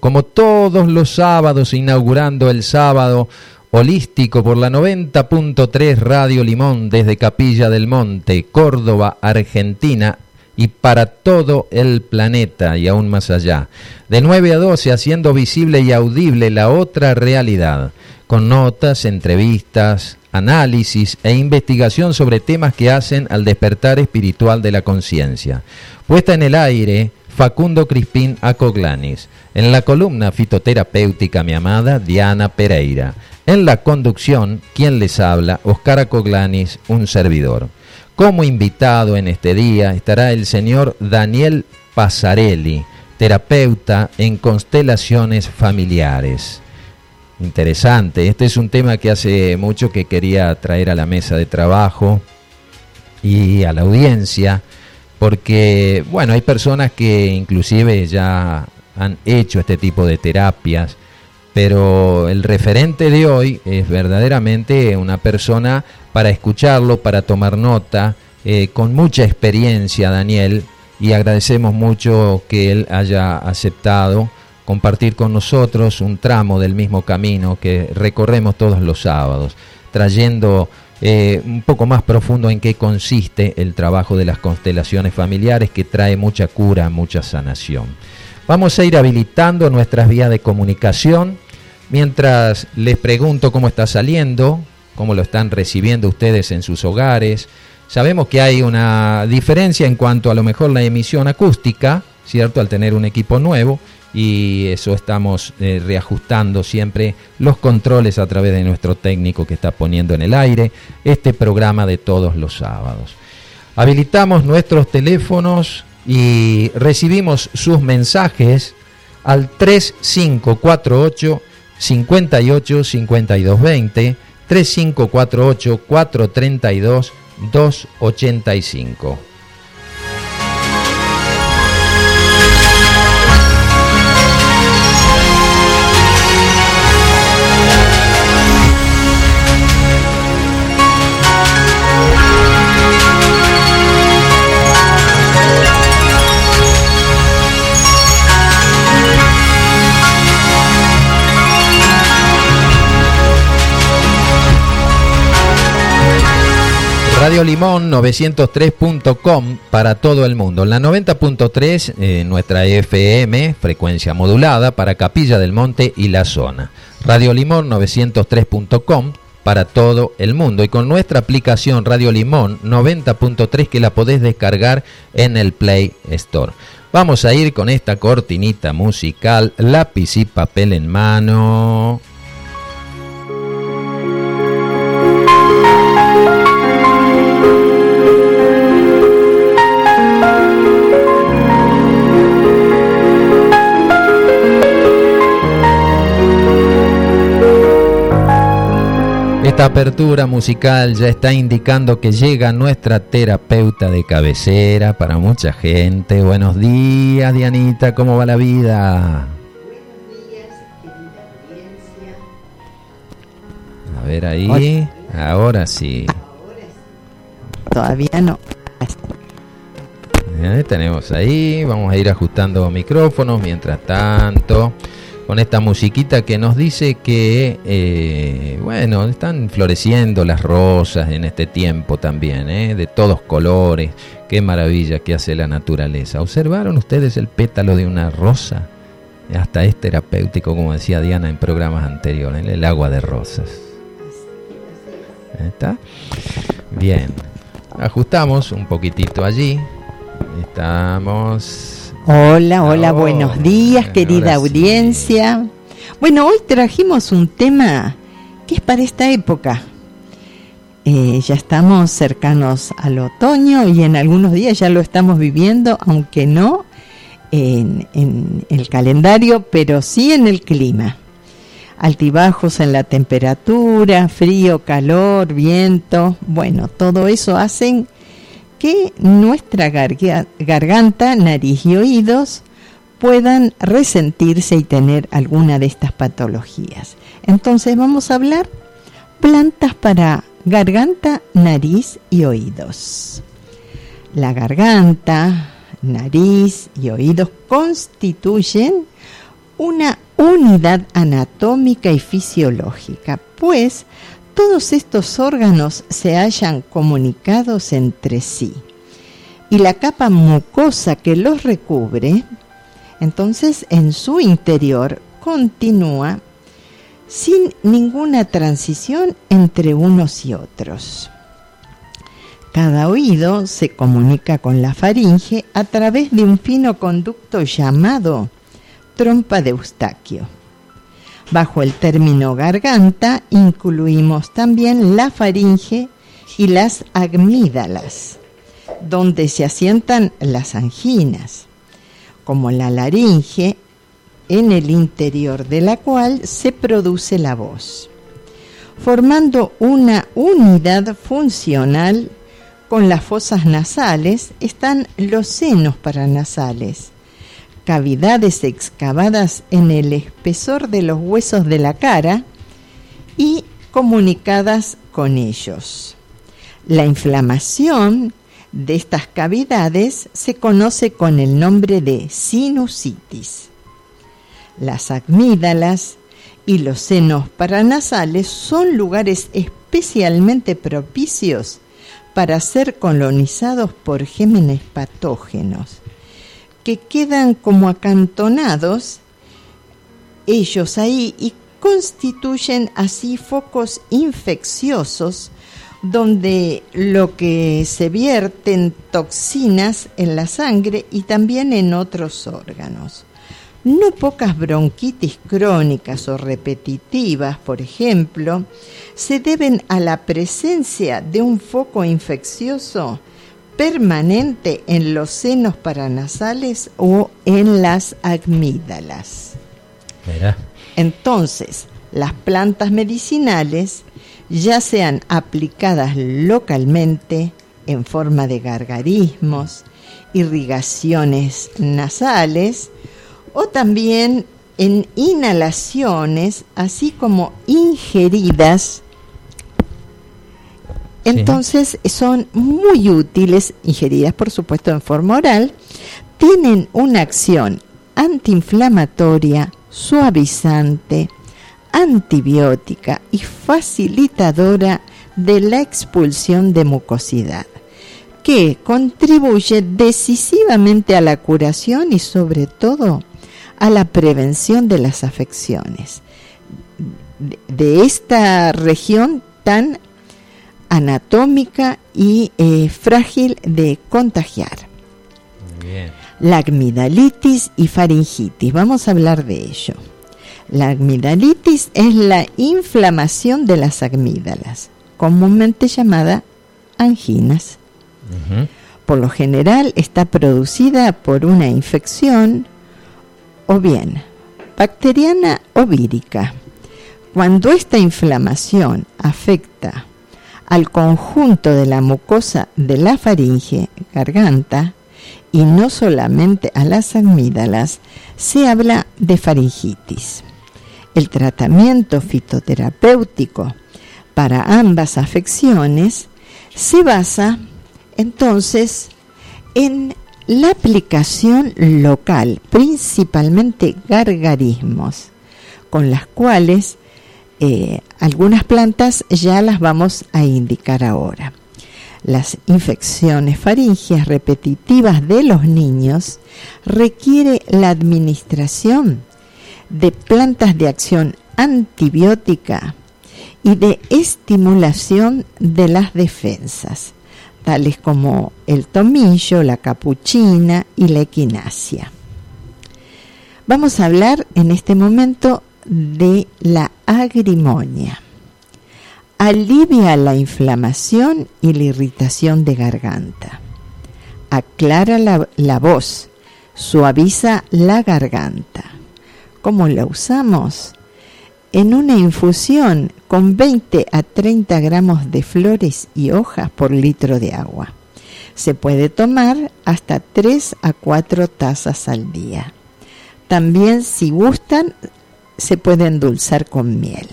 como todos los sábados, inaugurando el sábado holístico por la 90.3 Radio Limón desde Capilla del Monte, Córdoba, Argentina y para todo el planeta y aún más allá. De 9 a 12 haciendo visible y audible la otra realidad, con notas, entrevistas, análisis e investigación sobre temas que hacen al despertar espiritual de la conciencia. Puesta en el aire, Facundo Crispín Acoglanis. En la columna fitoterapéutica, mi amada Diana Pereira. En la conducción, quien les habla, Oscar Acoglanis, un servidor. Como invitado en este día estará el señor Daniel Pasarelli, terapeuta en constelaciones familiares. Interesante, este es un tema que hace mucho que quería traer a la mesa de trabajo y a la audiencia, porque, bueno, hay personas que inclusive ya han hecho este tipo de terapias, pero el referente de hoy es verdaderamente una persona para escucharlo, para tomar nota, eh, con mucha experiencia, Daniel, y agradecemos mucho que él haya aceptado compartir con nosotros un tramo del mismo camino que recorremos todos los sábados, trayendo eh, un poco más profundo en qué consiste el trabajo de las constelaciones familiares que trae mucha cura, mucha sanación. Vamos a ir habilitando nuestras vías de comunicación mientras les pregunto cómo está saliendo, cómo lo están recibiendo ustedes en sus hogares. Sabemos que hay una diferencia en cuanto a lo mejor la emisión acústica, ¿cierto? Al tener un equipo nuevo y eso estamos eh, reajustando siempre los controles a través de nuestro técnico que está poniendo en el aire este programa de todos los sábados. Habilitamos nuestros teléfonos y recibimos sus mensajes al 3548 58 52 20 3548 432 285. Radio Limón 903.com para todo el mundo. La 90.3, eh, nuestra FM, frecuencia modulada para Capilla del Monte y la zona. Radio Limón 903.com para todo el mundo y con nuestra aplicación Radio Limón 90.3 que la podés descargar en el Play Store. Vamos a ir con esta cortinita musical, lápiz y papel en mano. Esta apertura musical ya está indicando que llega nuestra terapeuta de cabecera para mucha gente. Buenos días, Dianita, ¿cómo va la vida? Buenos días, querida audiencia. A ver ahí, ahora sí. Todavía no. tenemos ahí, vamos a ir ajustando micrófonos mientras tanto con esta musiquita que nos dice que, eh, bueno, están floreciendo las rosas en este tiempo también, ¿eh? de todos colores. Qué maravilla que hace la naturaleza. ¿Observaron ustedes el pétalo de una rosa? Hasta es terapéutico, como decía Diana en programas anteriores, el agua de rosas. ¿Está? Bien. Ajustamos un poquitito allí. Estamos Hola, hola, oh, buenos días, querida audiencia. Bueno, hoy trajimos un tema que es para esta época. Eh, ya estamos cercanos al otoño y en algunos días ya lo estamos viviendo, aunque no en, en el calendario, pero sí en el clima. Altibajos en la temperatura, frío, calor, viento, bueno, todo eso hacen que nuestra garganta, nariz y oídos puedan resentirse y tener alguna de estas patologías. Entonces vamos a hablar plantas para garganta, nariz y oídos. La garganta, nariz y oídos constituyen una unidad anatómica y fisiológica, pues todos estos órganos se hallan comunicados entre sí. Y la capa mucosa que los recubre, entonces en su interior continúa sin ninguna transición entre unos y otros. Cada oído se comunica con la faringe a través de un fino conducto llamado trompa de Eustaquio. Bajo el término garganta incluimos también la faringe y las amígdalas, donde se asientan las anginas, como la laringe, en el interior de la cual se produce la voz, formando una unidad funcional con las fosas nasales. Están los senos paranasales, cavidades excavadas en el espesor de los huesos de la cara y comunicadas con ellos. La inflamación de estas cavidades se conoce con el nombre de sinusitis. Las amígdalas y los senos paranasales son lugares especialmente propicios para ser colonizados por gémenes patógenos, que quedan como acantonados ellos ahí y constituyen así focos infecciosos donde lo que se vierten toxinas en la sangre y también en otros órganos. No pocas bronquitis crónicas o repetitivas, por ejemplo, se deben a la presencia de un foco infeccioso permanente en los senos paranasales o en las amígdalas. Entonces, las plantas medicinales, ya sean aplicadas localmente en forma de gargarismos, irrigaciones nasales, o también en inhalaciones, así como ingeridas. Entonces son muy útiles, ingeridas por supuesto en forma oral, tienen una acción antiinflamatoria, suavizante, antibiótica y facilitadora de la expulsión de mucosidad, que contribuye decisivamente a la curación y sobre todo a la prevención de las afecciones. De, esta región tan anatómica y eh, frágil de contagiar. La amigdalitis y faringitis, vamos a hablar de ello. La amigdalitis es la inflamación de las amígdalas, comúnmente llamada anginas. Por lo general está producida por una infección o bien bacteriana o vírica. Cuando esta inflamación afecta al conjunto de la mucosa de la faringe, garganta, y no solamente a las amígdalas, se habla de faringitis. El tratamiento fitoterapéutico para ambas afecciones se basa entonces en la aplicación local, principalmente gargarismos, con las cuales eh, algunas plantas ya las vamos a indicar ahora. Las infecciones faringias repetitivas de los niños requiere la administración de plantas de acción antibiótica y de estimulación de las defensas tales como el tomillo, la capuchina y la equinacia. Vamos a hablar en este momento de la agrimonia. Alivia la inflamación y la irritación de garganta. Aclara la, la voz, suaviza la garganta. ¿Cómo la usamos? en una infusión con 20 a 30 gramos de flores y hojas por litro de agua. Se puede tomar hasta 3 a 4 tazas al día. También si gustan se puede endulzar con miel.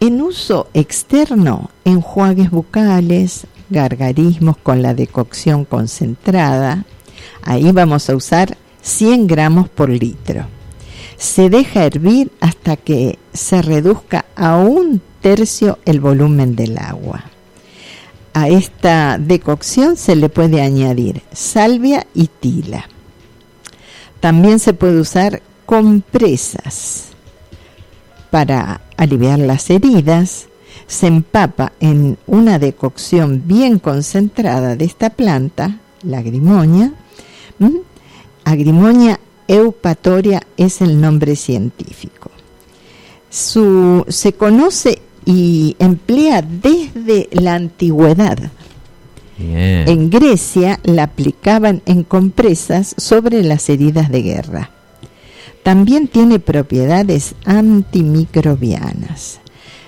En uso externo, enjuagues bucales, gargarismos con la decocción concentrada. Ahí vamos a usar 100 gramos por litro. Se deja hervir hasta que se reduzca a un tercio el volumen del agua. A esta decocción se le puede añadir salvia y tila. También se puede usar compresas para aliviar las heridas. Se empapa en una decocción bien concentrada de esta planta, la agrimonia. Agrimonia eupatoria es el nombre científico. Su, se conoce y emplea desde la antigüedad. En Grecia la aplicaban en compresas sobre las heridas de guerra. También tiene propiedades antimicrobianas.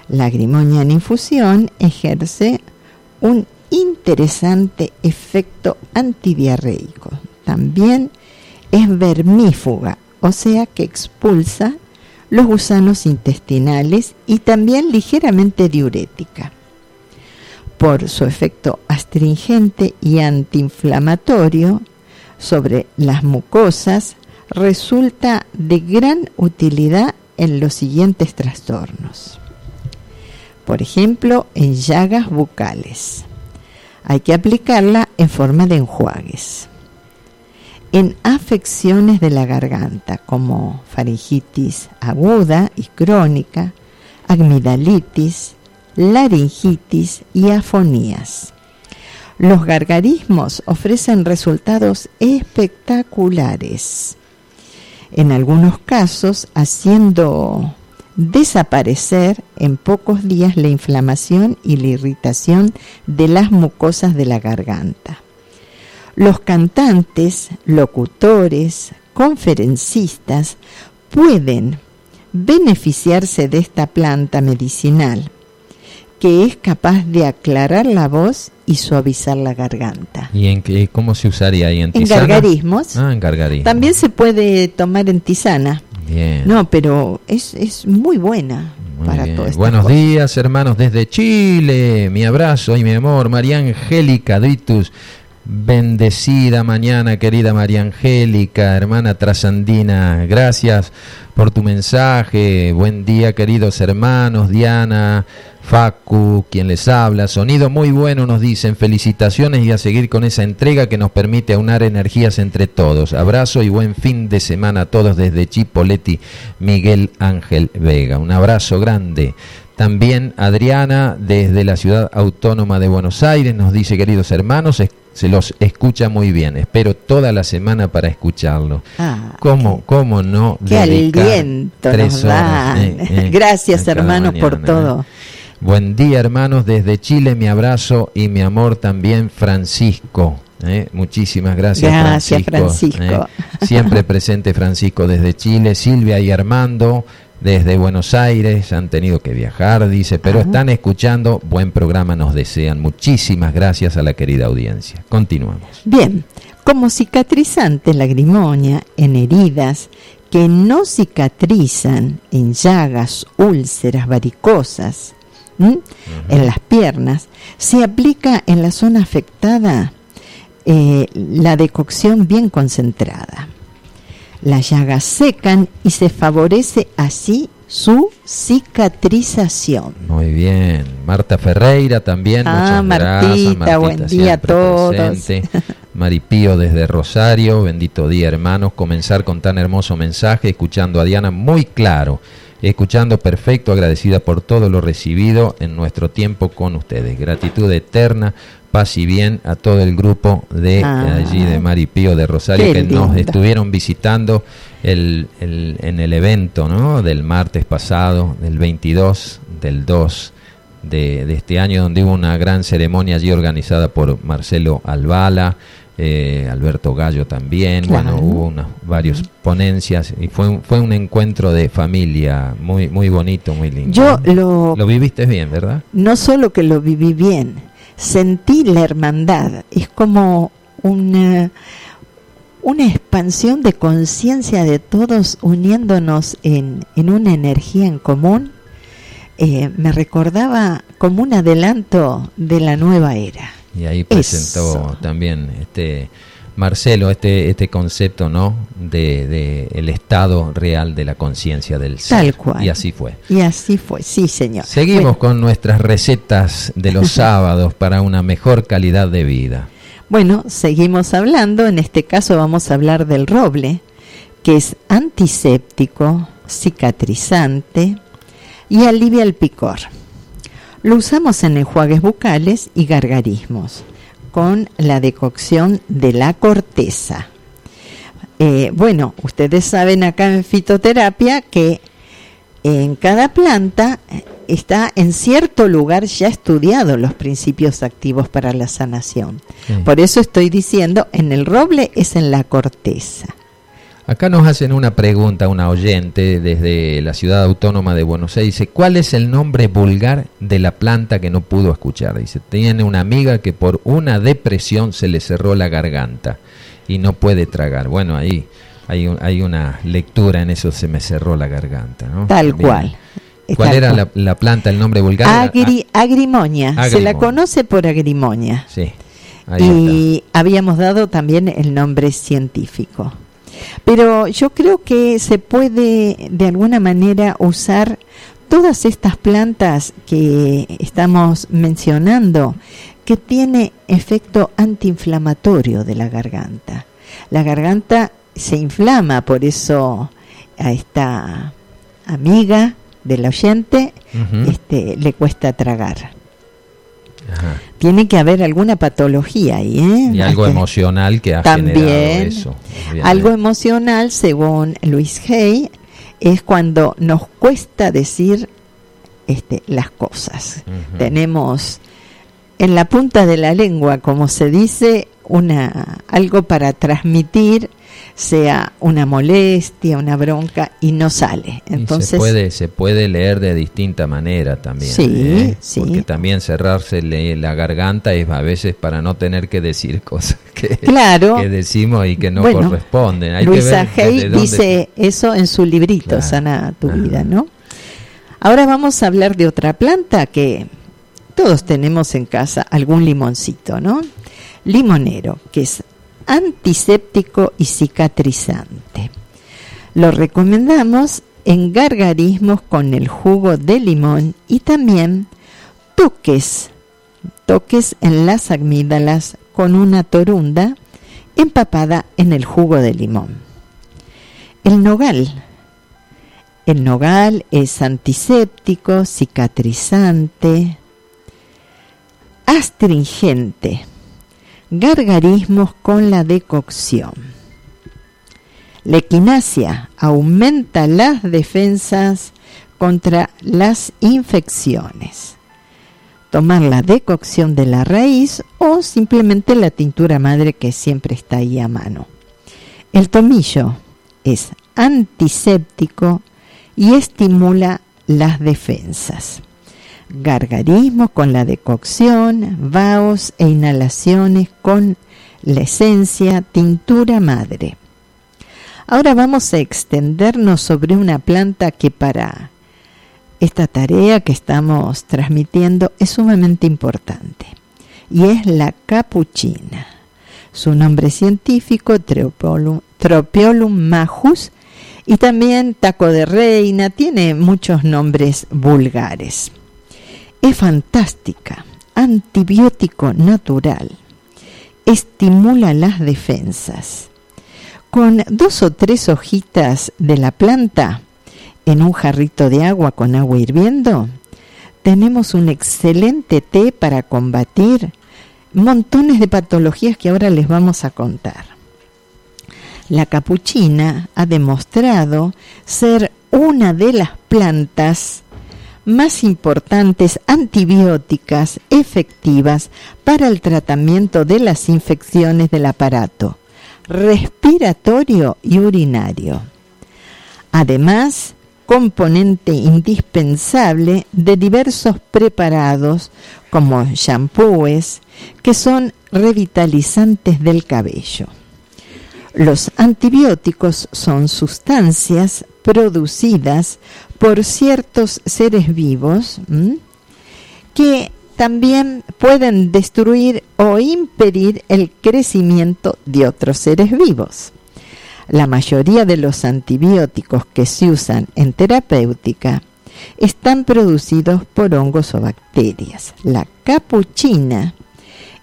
La grimonia en infusión ejerce un interesante efecto antidiarreico. También es vermífuga, o sea que expulsa los gusanos intestinales y también ligeramente diurética. Por su efecto astringente y antiinflamatorio sobre las mucosas, resulta de gran utilidad en los siguientes trastornos. Por ejemplo, en llagas bucales. Hay que aplicarla en forma de enjuagues en afecciones de la garganta como faringitis aguda y crónica, amigdalitis, laringitis y afonías. Los gargarismos ofrecen resultados espectaculares, en algunos casos haciendo desaparecer en pocos días la inflamación y la irritación de las mucosas de la garganta. Los cantantes, locutores, conferencistas pueden beneficiarse de esta planta medicinal que es capaz de aclarar la voz y suavizar la garganta. ¿Y en qué, cómo se usaría ahí en tisana? En gargarismos. Ah, en gargarismos. También se puede tomar en tisana. Bien. No, pero es, es muy buena. para todo Buenos días, hermanos desde Chile. Mi abrazo y mi amor, María Angélica Dritus. Bendecida mañana, querida María Angélica, hermana trasandina. Gracias por tu mensaje. Buen día, queridos hermanos. Diana, Facu, quien les habla. Sonido muy bueno, nos dicen. Felicitaciones y a seguir con esa entrega que nos permite aunar energías entre todos. Abrazo y buen fin de semana a todos desde Chipoleti, Miguel Ángel Vega. Un abrazo grande. También Adriana, desde la ciudad autónoma de Buenos Aires, nos dice, queridos hermanos, se los escucha muy bien. Espero toda la semana para escucharlo. Ah, ¿Cómo, ¿Cómo no? Qué aliento nos eh, eh, Gracias, hermanos, por ¿eh? todo. Buen día, hermanos, desde Chile, mi abrazo y mi amor también, Francisco. Muchísimas gracias, gracias Francisco. Siempre presente Francisco desde Chile, Silvia y Armando desde Buenos Aires, han tenido que viajar, dice, pero están escuchando, buen programa nos desean. Muchísimas gracias a la querida audiencia. Continuamos. Bien, como cicatrizante la grimonia en heridas que no cicatrizan en llagas, úlceras, varicosas, en las piernas, se aplica en la zona afectada eh, la decocción bien concentrada. Las llagas secan y se favorece así su cicatrización. Muy bien. Marta Ferreira también. Ah, Martita, buen día a todos. Maripío desde Rosario, bendito día hermanos, comenzar con tan hermoso mensaje, escuchando a Diana muy claro, escuchando perfecto, agradecida por todo lo recibido en nuestro tiempo con ustedes. Gratitud eterna paz y bien a todo el grupo de ah. allí de Maripío de Rosario que nos estuvieron visitando el, en el evento ¿no? del martes pasado, del 22 del 2 de, este año, donde hubo una gran ceremonia allí organizada por Marcelo Albala, eh, Alberto Gallo también, bueno, hubo unas varias ponencias y fue un, fue un encuentro de familia muy muy bonito, muy lindo. Yo lo, lo viviste bien, ¿verdad? No solo que lo viví bien, sentí la hermandad, es como una, una expansión de conciencia de todos uniéndonos en, en, una energía en común. Eh, me recordaba como un adelanto de la nueva era. Y ahí presentó también este Marcelo, este, este concepto, ¿no? De, el estado real de la conciencia del ser. Tal cual. Y así fue. Y así fue, sí, señor. Seguimos con nuestras recetas de los sábados para una mejor calidad de vida. Bueno, seguimos hablando, en este caso vamos a hablar del roble, que es antiséptico, cicatrizante y alivia el picor. Lo usamos en enjuagues bucales y gargarismos con la decocción de la corteza. Eh, bueno, ustedes saben acá en fitoterapia que en cada planta está en cierto lugar ya estudiado los principios activos para la sanación. Por eso estoy diciendo, en el roble es en la corteza. Acá nos hacen una pregunta, una oyente desde la ciudad autónoma de Buenos Aires. Dice, ¿cuál es el nombre vulgar de la planta que no pudo escuchar? Dice, tiene una amiga que por una depresión se le cerró la garganta y no puede tragar. Bueno, ahí hay, hay una lectura en eso, se me cerró la garganta. ¿no? Tal cual. ¿Cuál era La, planta, el nombre vulgar? agrimonia. Se la conoce por agrimonia. Sí. y habíamos dado también el nombre científico. Pero yo creo que se puede de alguna manera usar todas estas plantas que estamos mencionando que tiene efecto antiinflamatorio de la garganta. La garganta se inflama, por eso a esta amiga del oyente este, le cuesta tragar. Tiene que haber alguna patología ahí, ¿eh? Y algo emocional que ha También, eso. Algo emocional, según Luis Hay, es cuando nos cuesta decir este, las cosas. Tenemos en la punta de la lengua, como se dice, una algo para transmitir sea una molestia, una bronca y no sale. Entonces se puede se puede leer de distinta manera también. Sí, ¿eh? sí. Porque también cerrarse la garganta es a veces para no tener que decir cosas que, que decimos y que no corresponden. Hay Luisa Hay dice eso en su librito Sana tu vida, ¿no? Ahora vamos a hablar de otra planta que todos tenemos en casa algún limoncito, ¿no? Limonero, que es antiséptico y cicatrizante. Lo recomendamos en gargarismos con el jugo de limón y también toques, toques en las amígdalas con una torunda empapada en el jugo de limón. El nogal. El nogal es antiséptico, cicatrizante, astringente gargarismos con la decocción. La equinacia aumenta las defensas contra las infecciones. Tomar la decocción de la raíz o simplemente la tintura madre que siempre está ahí a mano. El tomillo es antiséptico y estimula las defensas gargarismos con la decocción, vaos e inhalaciones con la esencia tintura madre. Ahora vamos a extendernos sobre una planta que para esta tarea que estamos transmitiendo es sumamente importante y es la capuchina. Su nombre científico Tropiolum, Tropiolum majus y también taco de reina, tiene muchos nombres vulgares fantástica, antibiótico natural, estimula las defensas. Con dos o tres hojitas de la planta en un jarrito de agua con agua hirviendo, tenemos un excelente té para combatir montones de patologías que ahora les vamos a contar. La capuchina ha demostrado ser una de las plantas más importantes antibióticas efectivas para el tratamiento de las infecciones del aparato respiratorio y urinario. Además, componente indispensable de diversos preparados como shampoos que son revitalizantes del cabello. Los antibióticos son sustancias producidas por ciertos seres vivos que también pueden destruir o impedir el crecimiento de otros seres vivos. La mayoría de los antibióticos que se usan en terapéutica están producidos por hongos o bacterias. La capuchina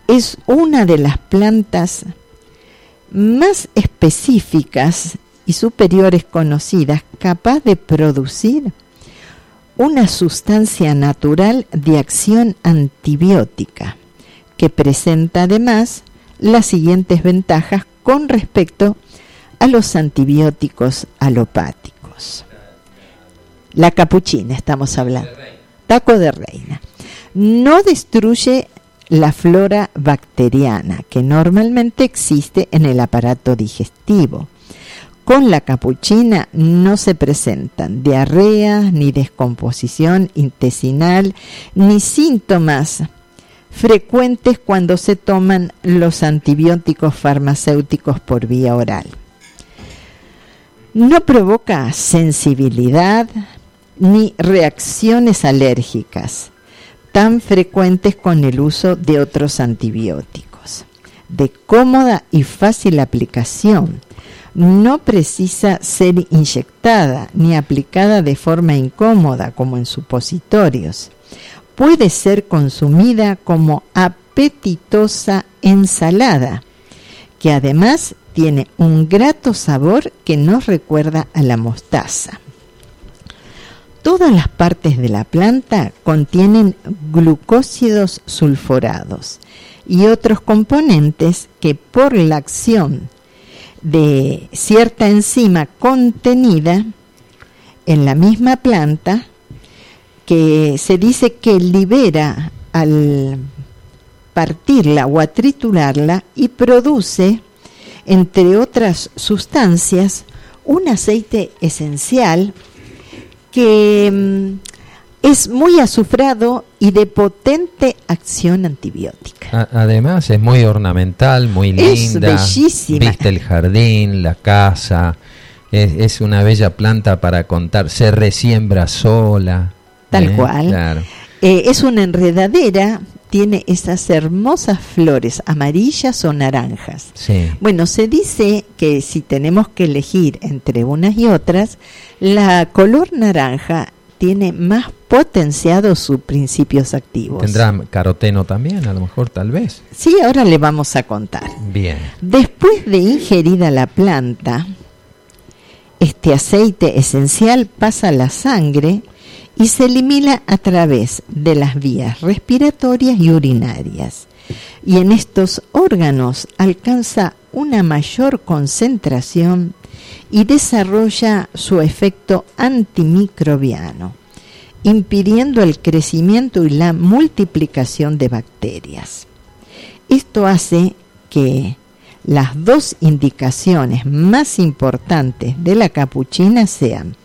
es una de las plantas más específicas y superiores conocidas capaz de producir una sustancia natural de acción antibiótica que presenta además las siguientes ventajas con respecto a los antibióticos alopáticos. La capuchina, estamos hablando. Taco de reina. No destruye la flora bacteriana que normalmente existe en el aparato digestivo con la capuchina no se presentan diarrea, ni descomposición intestinal, ni síntomas frecuentes cuando se toman los antibióticos farmacéuticos por vía oral. No provoca sensibilidad ni reacciones alérgicas tan frecuentes con el uso de otros antibióticos. De cómoda y fácil aplicación, no precisa ser inyectada ni aplicada de forma incómoda como en supositorios. Puede ser consumida como apetitosa ensalada, que además tiene un grato sabor que nos recuerda a la mostaza. Todas las partes de la planta contienen glucósidos sulfurados y otros componentes que por la acción de cierta enzima contenida en la misma planta que se dice que libera al partirla o a triturarla y produce, entre otras sustancias, un aceite esencial que mm, es muy azufrado y de potente acción antibiótica. además es muy ornamental, muy linda. Es bellísima. Viste el jardín, la casa. Es, una bella planta para contar. Se resiembra sola. Tal ¿eh? cual. Eh, es una enredadera tiene esas hermosas flores amarillas o naranjas. Sí. Bueno, se dice que si tenemos que elegir entre unas y otras, la color naranja tiene más potenciados sus principios activos. ¿Tendrá caroteno también, a lo mejor, tal vez? Sí, ahora le vamos a contar. Bien. Después de ingerida la planta, este aceite esencial pasa a la sangre y se elimina a través de las vías respiratorias y urinarias. Y en estos órganos alcanza una mayor concentración y desarrolla su efecto antimicrobiano, impidiendo el crecimiento y la multiplicación de bacterias. Esto hace que las dos indicaciones más importantes de la capuchina sean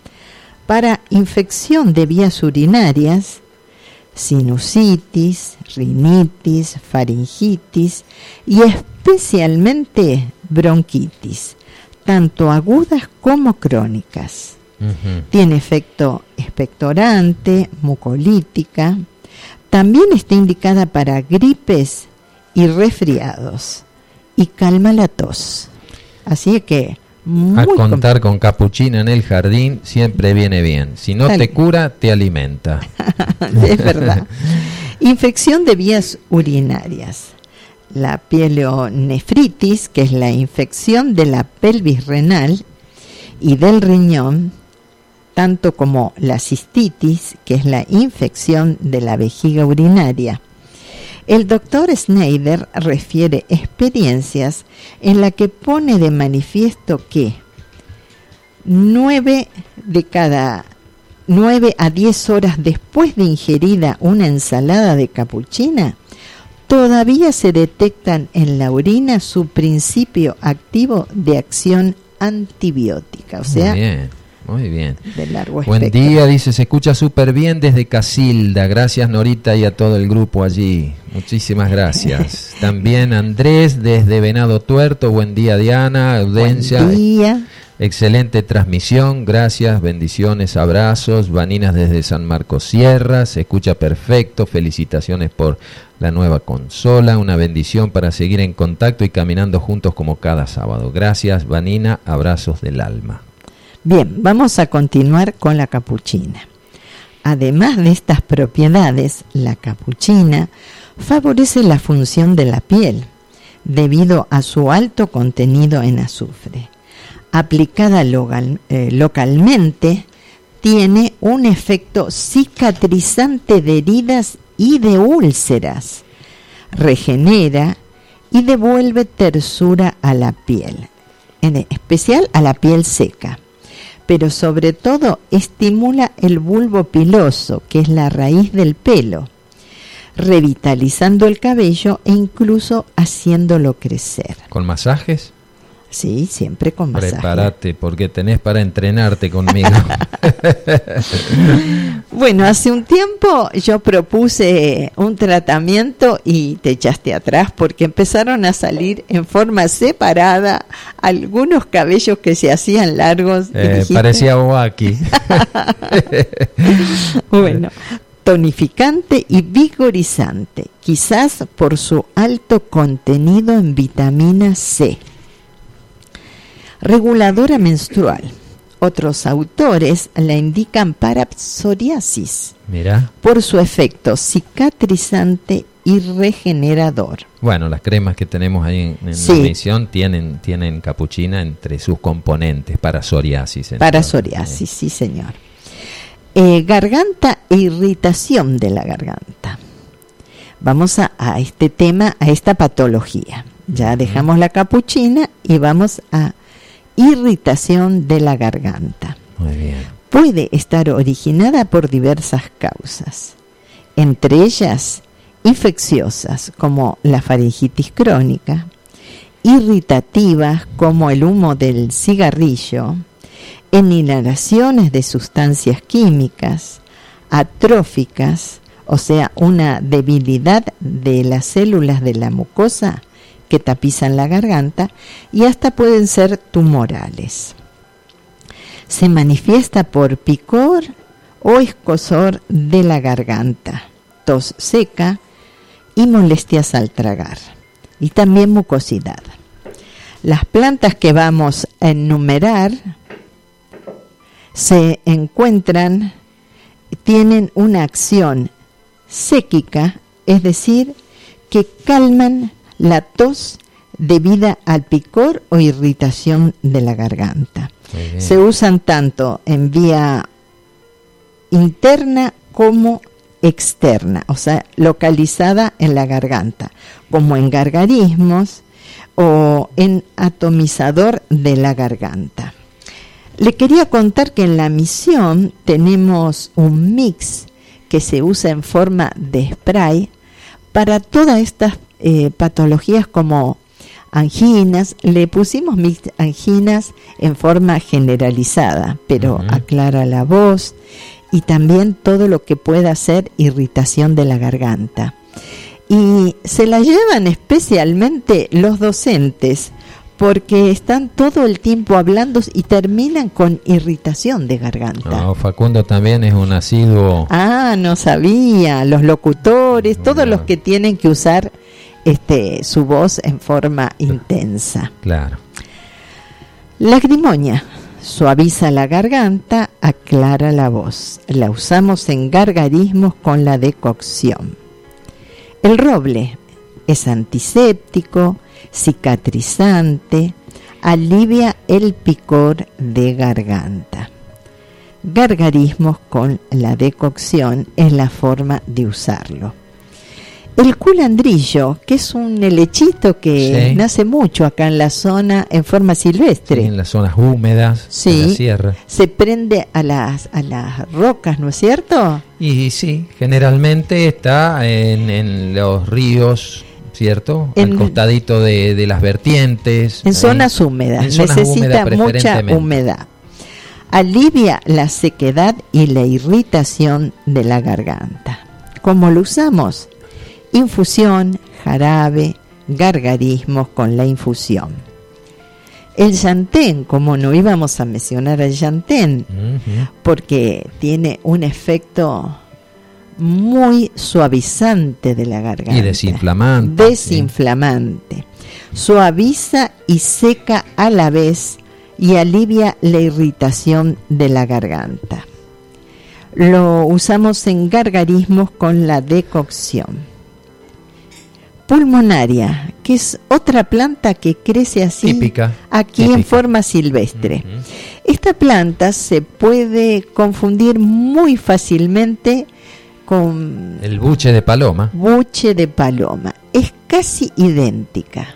para infección de vías urinarias, sinusitis, rinitis, faringitis y especialmente bronquitis, tanto agudas como crónicas. Tiene efecto expectorante, mucolítica. También está indicada para gripes y resfriados y calma la tos. Así que a contar con capuchina en el jardín siempre viene bien. Si no te cura, te alimenta. es verdad. Infección de vías urinarias la pielonefritis, que es la infección de la pelvis renal y del riñón, tanto como la cistitis, que es la infección de la vejiga urinaria. El doctor Schneider refiere experiencias en la que pone de manifiesto que 9 de cada 9 a 10 horas después de ingerida una ensalada de capuchina, todavía se detectan en la orina su principio activo de acción antibiótica, o sea, muy bien, muy bien. Buen día, dice, se escucha súper bien desde Casilda. Gracias Norita y a todo el grupo allí. Muchísimas gracias. También Andrés desde Venado Tuerto. Buen día Diana, Audencia. Buen día. Excelente transmisión, gracias, bendiciones, abrazos. Vaninas desde San Marcos Sierra, se escucha perfecto. Felicitaciones por la nueva consola. Una bendición para seguir en contacto y caminando juntos como cada sábado. Gracias, Vanina, abrazos del alma. Bien, vamos a continuar con la capuchina. Además de estas propiedades, la capuchina favorece la función de la piel debido a su alto contenido en azufre aplicada eh, localmente, tiene un efecto cicatrizante de heridas y de úlceras. Regenera y devuelve tersura a la piel, en especial a la piel seca. Pero sobre todo estimula el bulbo piloso, que es la raíz del pelo, revitalizando el cabello e incluso haciéndolo crecer. ¿Con masajes? Sí, siempre con masaje. Prepárate, porque tenés para entrenarte conmigo. bueno, hace un tiempo yo propuse un tratamiento y te echaste atrás porque empezaron a salir en forma separada algunos cabellos que se hacían largos. Eh, parecía aquí. bueno, tonificante y vigorizante, quizás por su alto contenido en vitamina C reguladora menstrual. Otros autores la indican para psoriasis Mira. por su efecto cicatrizante y regenerador. Bueno, las cremas que tenemos ahí en, la emisión tienen, tienen capuchina entre sus componentes para psoriasis. Para psoriasis, sí, señor. Eh, garganta e irritación de la garganta. Vamos a, este tema, a esta patología. Ya dejamos la capuchina y vamos a irritación de la garganta. Puede estar originada por diversas causas, entre ellas infecciosas como la faringitis crónica, irritativas como el humo del cigarrillo, en inhalaciones de sustancias químicas, atróficas, o sea, una debilidad de las células de la mucosa que tapizan la garganta y hasta pueden ser tumorales. Se manifiesta por picor o escosor de la garganta, tos seca y molestias al tragar, y también mucosidad. Las plantas que vamos a enumerar se encuentran, tienen una acción séquica, es decir, que calman la tos debida al picor o irritación de la garganta. Se usan tanto en vía interna como externa, o sea, localizada en la garganta, como en gargarismos o en atomizador de la garganta. Le quería contar que en la misión tenemos un mix que se usa en forma de spray para todas estas eh, patologías como anginas, le pusimos anginas en forma generalizada, pero aclara la voz y también todo lo que pueda ser irritación de la garganta. Y se la llevan especialmente los docentes porque están todo el tiempo hablando y terminan con irritación de garganta. Facundo también es un asiduo. Ah, no sabía. Los locutores, todos los que tienen que usar este, su voz en forma intensa. Claro. Lagrimonia. Suaviza la garganta, aclara la voz. La usamos en gargarismos con la decocción. El roble es antiséptico, cicatrizante, alivia el picor de garganta. Gargarismos con la decocción es la forma de usarlo. El culandrillo, que es un helechito que nace mucho acá en la zona en forma silvestre. en las zonas húmedas de la sierra. Se prende a las, a las rocas, ¿no es cierto? Y sí, generalmente está en, los ríos, ¿cierto? En, Al costadito de, las vertientes. En zonas húmedas, necesita mucha humedad. Alivia la sequedad y la irritación de la garganta. ¿Cómo lo usamos? Infusión, jarabe, gargarismos con la infusión. El llantén, como no íbamos a mencionar el llantén, porque tiene un efecto muy suavizante de la garganta. Y desinflamante. Desinflamante. Suaviza y seca a la vez y alivia la irritación de la garganta. Lo usamos en gargarismos con la decocción pulmonaria, que es otra planta que crece así aquí en forma silvestre. Esta planta se puede confundir muy fácilmente con el buche de paloma. Buche de paloma, es casi idéntica.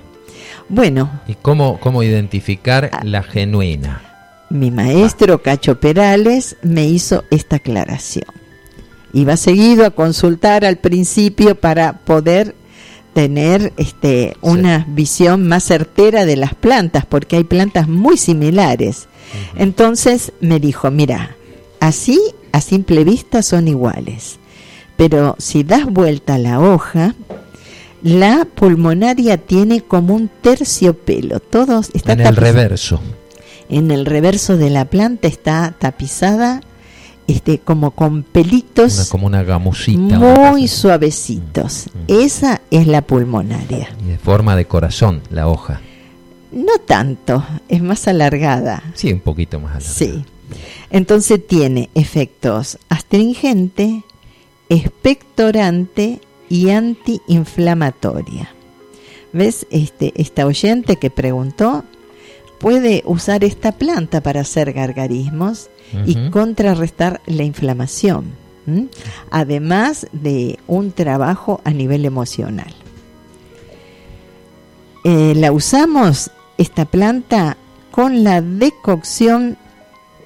Bueno, ¿y cómo, cómo identificar ah. la genuina? Mi maestro Cacho Perales me hizo esta aclaración. Iba seguido a consultar al principio para poder tener este, una visión más certera de las plantas, porque hay plantas muy similares. Entonces me dijo, mira, así a simple vista son iguales, pero si das vuelta a la hoja, la pulmonaria tiene como un terciopelo, todos está en el reverso. En el reverso de la planta está tapizada este, como con pelitos. como una gamusita. Muy suavecitos. Mm, mm. Esa es la pulmonaria. Y de forma de corazón, la hoja. No tanto, es más alargada. Sí, un poquito más alargada. Sí. Entonces tiene efectos astringente, expectorante y antiinflamatoria. ¿Ves? Este, esta oyente que preguntó puede usar esta planta para hacer gargarismos y contrarrestar la inflamación, además de un trabajo a nivel emocional. Eh, la usamos, esta planta, con la decocción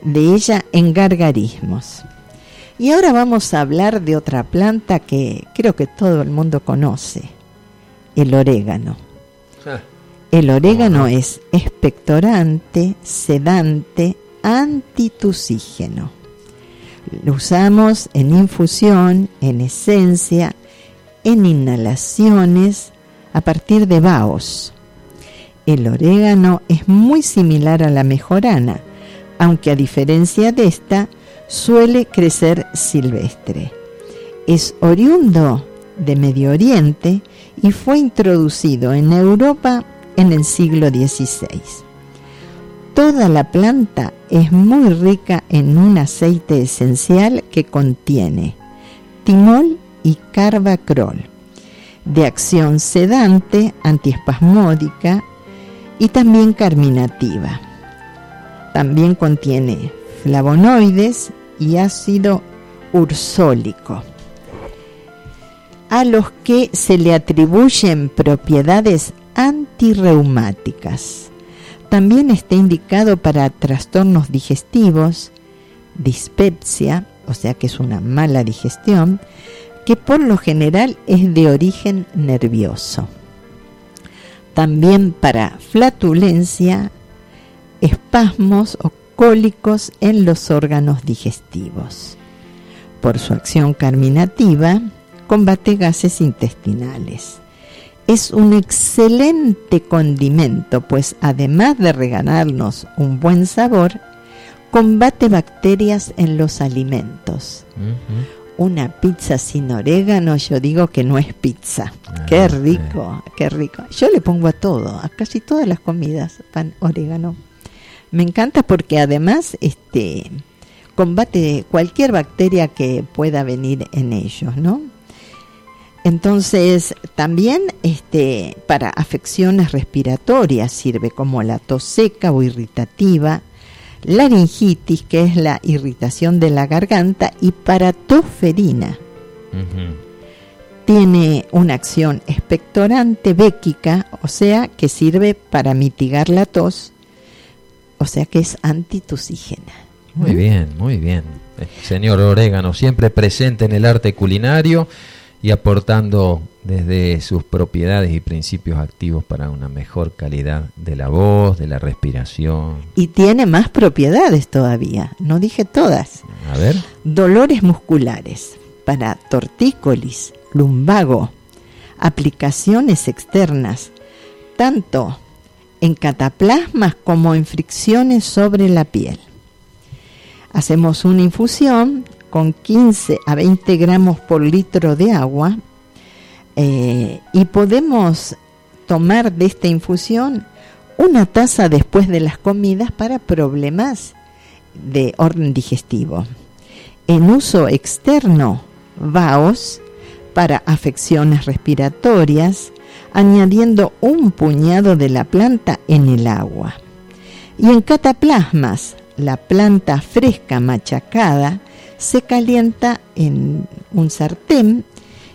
de ella en gargarismos. Y ahora vamos a hablar de otra planta que creo que todo el mundo conoce, el orégano. Ah. El orégano es expectorante, sedante, antitusígeno. Lo usamos en infusión, en esencia, en inhalaciones a partir de vaos. El orégano es muy similar a la mejorana, aunque a diferencia de esta, suele crecer silvestre. Es oriundo de Medio Oriente y fue introducido en Europa en el siglo XVI. Toda la planta es muy rica en un aceite esencial que contiene timol y carbacrol, de acción sedante, antiespasmódica y también carminativa. También contiene flavonoides y ácido ursólico, a los que se le atribuyen propiedades antirreumáticas también está indicado para trastornos digestivos, dispepsia, o sea que es una mala digestión, que por lo general es de origen nervioso. También para flatulencia, espasmos o cólicos en los órganos digestivos. Por su acción carminativa, combate gases intestinales es un excelente condimento, pues además de regalarnos un buen sabor, combate bacterias en los alimentos. Una pizza sin orégano, yo digo que no es pizza. Ah, qué rico, qué rico. Yo le pongo a todo, a casi todas las comidas, pan orégano. Me encanta porque además este combate cualquier bacteria que pueda venir en ellos, ¿no? Entonces, también este, para afecciones respiratorias sirve como la tos seca o irritativa, laringitis, que es la irritación de la garganta, y para tosferina. Tiene una acción expectorante béquica, o sea, que sirve para mitigar la tos, o sea, que es antitusígena. Muy bien, muy bien. Señor Orégano, siempre presente en el arte culinario y aportando desde sus propiedades y principios activos para una mejor calidad de la voz, de la respiración. Y tiene más propiedades todavía, no dije todas. A ver. Dolores musculares para tortícolis, lumbago, aplicaciones externas, tanto en cataplasmas como en fricciones sobre la piel. Hacemos una infusión con 15 a 20 gramos por litro de agua eh, y podemos tomar de esta infusión una taza después de las comidas para problemas de orden digestivo. En uso externo, vaos para afecciones respiratorias, añadiendo un puñado de la planta en el agua. Y en cataplasmas, la planta fresca machacada se calienta en un sartén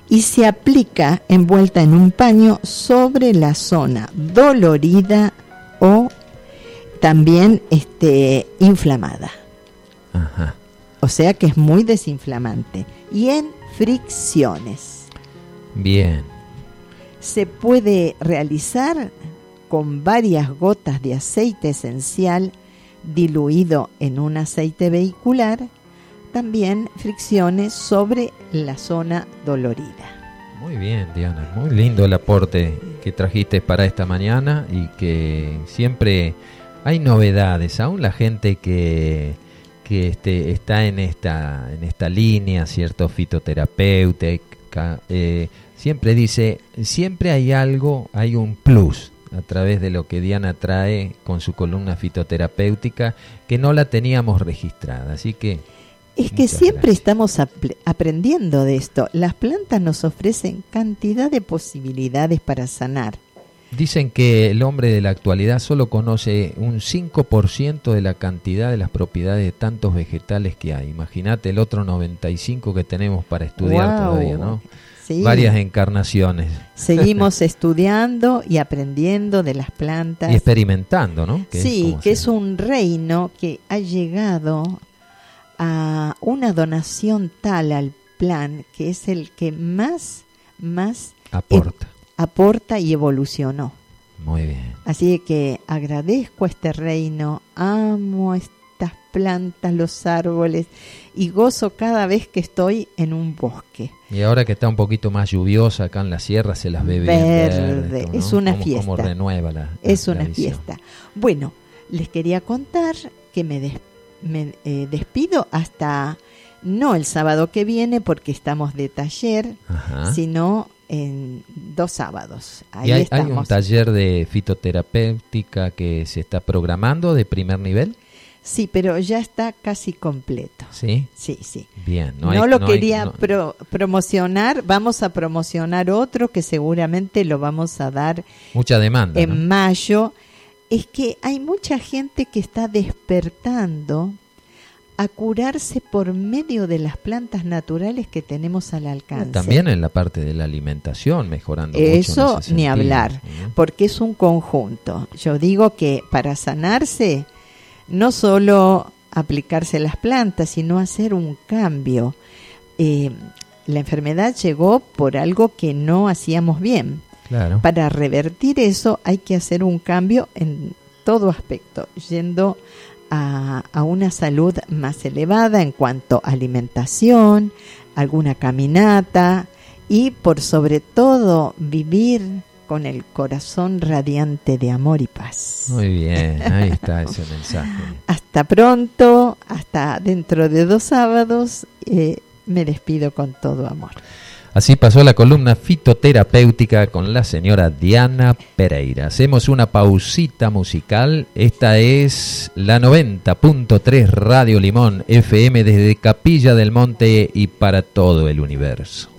y se aplica envuelta en un paño sobre la zona dolorida o también este, inflamada. O sea que es muy desinflamante. Y en fricciones. Bien. Se puede realizar con varias gotas de aceite esencial diluido en un aceite vehicular, también fricciones sobre la zona dolorida. Muy bien, Diana, muy lindo el aporte que trajiste para esta mañana y que siempre hay novedades, aún la gente que, que este, está en esta, en esta línea, cierto, fitoterapéutica, eh, siempre dice, siempre hay algo, hay un plus a través de lo que Diana trae con su columna fitoterapéutica que no la teníamos registrada. Así que... Es que siempre estamos aprendiendo de esto. Las plantas nos ofrecen cantidad de posibilidades para sanar. Dicen que el hombre de la actualidad solo conoce un 5% de la cantidad de las propiedades de tantos vegetales que hay. Imagínate el otro 95 que tenemos para estudiar todavía, ¿no? varias encarnaciones. Seguimos estudiando y aprendiendo de las plantas. Y experimentando, ¿no? sí, que es un reino que ha llegado a una donación tal al plan que es el que más, más aporta. aporta y evolucionó. Muy bien. Así que agradezco a este reino, amo este plantas, los árboles y gozo cada vez que estoy en un bosque. Y ahora que está un poquito más lluviosa acá en la sierra se las ve verde. Es una fiesta. renueva la, Es una fiesta. Bueno, les quería contar que me, me eh, despido hasta no el sábado que viene porque estamos de taller, sino en dos sábados. Ahí hay, hay, un taller de fitoterapéutica que se está programando de primer nivel? Sí, pero ya está casi completo. ¿Sí? Sí, sí. Bien. No, lo quería promocionar. Vamos a promocionar otro que seguramente lo vamos a dar. Mucha demanda. En mayo. Es que hay mucha gente que está despertando a curarse por medio de las plantas naturales que tenemos al alcance. También en la parte de la alimentación, mejorando. Eso ni hablar, porque es un conjunto. Yo digo que para sanarse no solo aplicarse las plantas, sino hacer un cambio. Eh, la enfermedad llegó por algo que no hacíamos bien. Para revertir eso hay que hacer un cambio en todo aspecto, yendo a, a una salud más elevada en cuanto a alimentación, alguna caminata y por sobre todo vivir con el corazón radiante de amor y paz. Muy bien, ahí está ese mensaje. Hasta pronto, hasta dentro de dos sábados, eh, me despido con todo amor. Así pasó la columna fitoterapéutica con la señora Diana Pereira. Hacemos una pausita musical. Esta es la 90.3 Radio Limón FM desde Capilla del Monte y para todo el universo.